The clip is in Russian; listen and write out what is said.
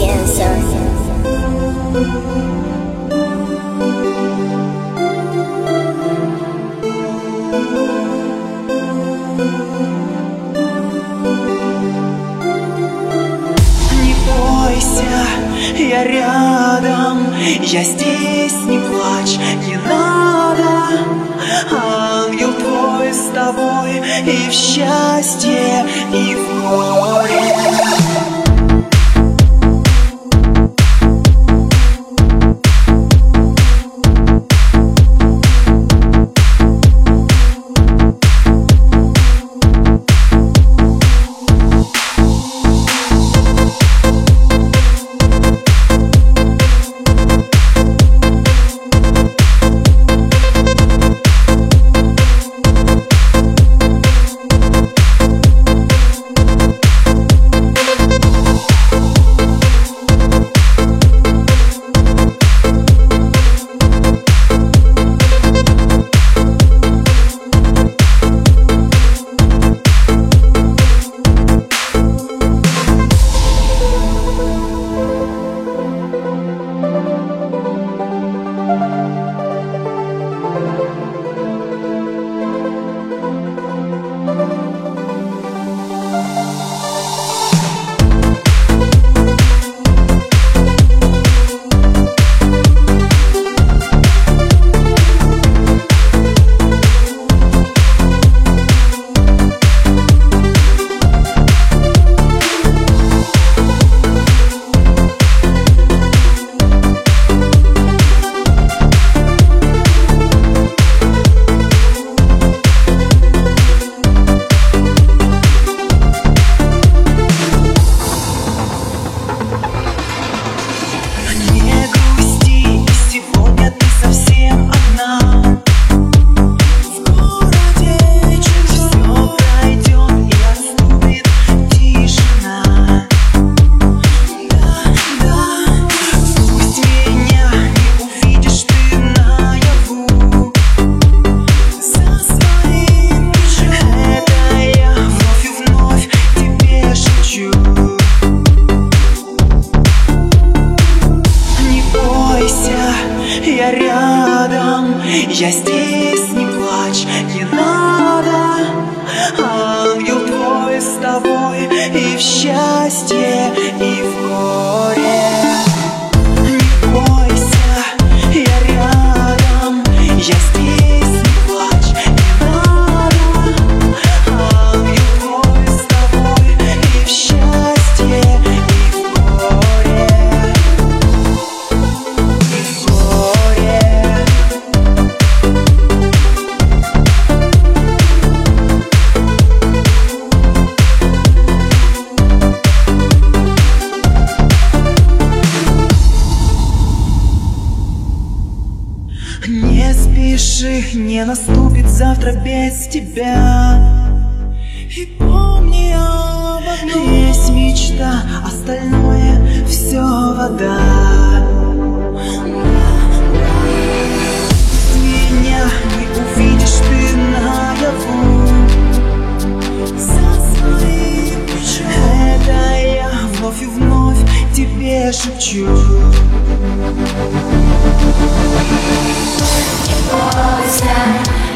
answer. Не бойся, я рядом, я здесь, не плачь, не надо. Ангел твой с тобой и в счастье, и в горе. Не наступит завтра без тебя. И помни об одном. Есть мечта, остальное все вода. Меня не увидишь ты наяву. За своим плечом. Это я вновь и вновь тебе шепчу рядом, я